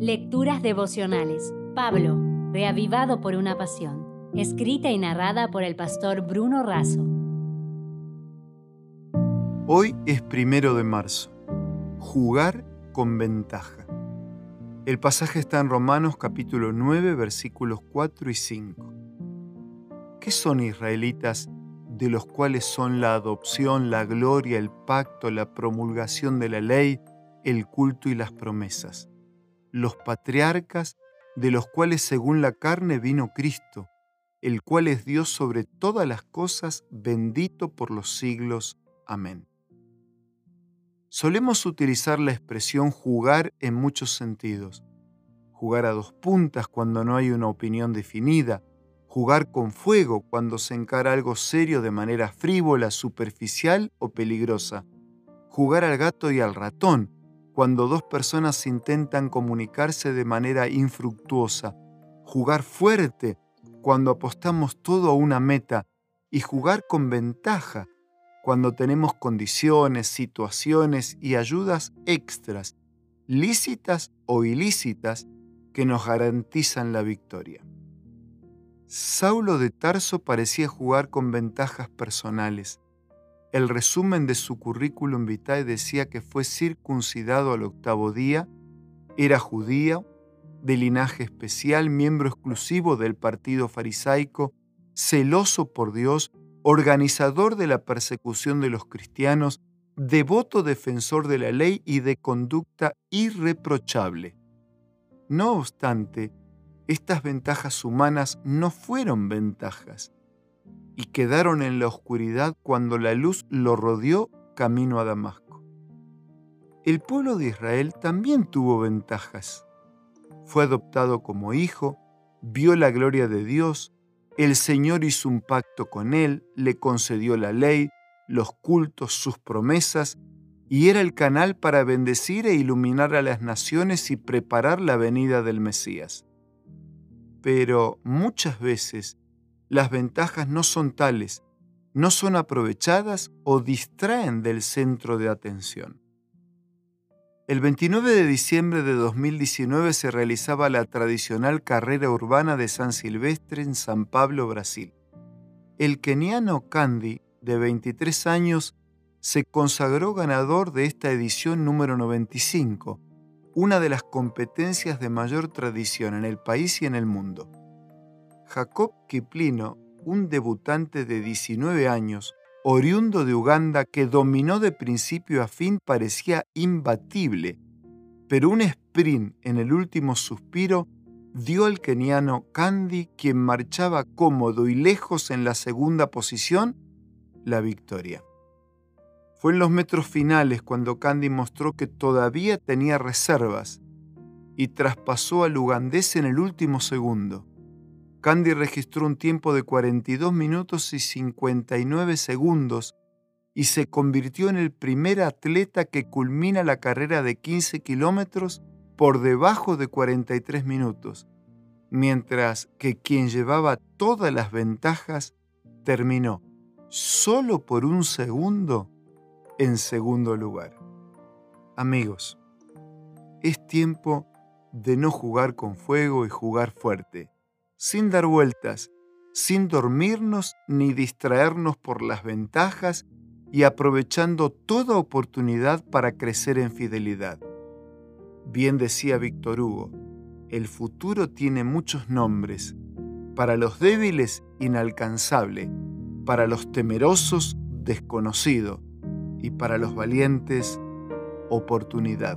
Lecturas devocionales. Pablo, reavivado por una pasión. Escrita y narrada por el pastor Bruno Razo. Hoy es primero de marzo. Jugar con ventaja. El pasaje está en Romanos capítulo 9 versículos 4 y 5. ¿Qué son israelitas de los cuales son la adopción, la gloria, el pacto, la promulgación de la ley, el culto y las promesas? Los patriarcas de los cuales según la carne vino Cristo, el cual es Dios sobre todas las cosas, bendito por los siglos. Amén. Solemos utilizar la expresión jugar en muchos sentidos. Jugar a dos puntas cuando no hay una opinión definida, jugar con fuego cuando se encara algo serio de manera frívola, superficial o peligrosa, jugar al gato y al ratón cuando dos personas intentan comunicarse de manera infructuosa, jugar fuerte cuando apostamos todo a una meta y jugar con ventaja cuando tenemos condiciones, situaciones y ayudas extras, lícitas o ilícitas, que nos garantizan la victoria. Saulo de Tarso parecía jugar con ventajas personales. El resumen de su currículum vitae decía que fue circuncidado al octavo día, era judío, de linaje especial, miembro exclusivo del partido farisaico, celoso por Dios, organizador de la persecución de los cristianos, devoto defensor de la ley y de conducta irreprochable. No obstante, estas ventajas humanas no fueron ventajas y quedaron en la oscuridad cuando la luz lo rodeó camino a Damasco. El pueblo de Israel también tuvo ventajas. Fue adoptado como hijo, vio la gloria de Dios, el Señor hizo un pacto con él, le concedió la ley, los cultos, sus promesas, y era el canal para bendecir e iluminar a las naciones y preparar la venida del Mesías pero muchas veces las ventajas no son tales, no son aprovechadas o distraen del centro de atención. El 29 de diciembre de 2019 se realizaba la tradicional carrera urbana de San Silvestre en San Pablo, Brasil. El keniano Candy, de 23 años, se consagró ganador de esta edición número 95, una de las competencias de mayor tradición en el país y en el mundo. Jacob Kiplino, un debutante de 19 años, oriundo de Uganda que dominó de principio a fin, parecía imbatible, pero un sprint en el último suspiro dio al keniano Candy, quien marchaba cómodo y lejos en la segunda posición, la victoria. Fue en los metros finales cuando Candy mostró que todavía tenía reservas y traspasó al ugandés en el último segundo. Candy registró un tiempo de 42 minutos y 59 segundos y se convirtió en el primer atleta que culmina la carrera de 15 kilómetros por debajo de 43 minutos, mientras que quien llevaba todas las ventajas terminó solo por un segundo en segundo lugar. Amigos, es tiempo de no jugar con fuego y jugar fuerte, sin dar vueltas, sin dormirnos ni distraernos por las ventajas y aprovechando toda oportunidad para crecer en fidelidad. Bien decía Víctor Hugo, el futuro tiene muchos nombres, para los débiles inalcanzable, para los temerosos desconocido, y para los valientes oportunidad.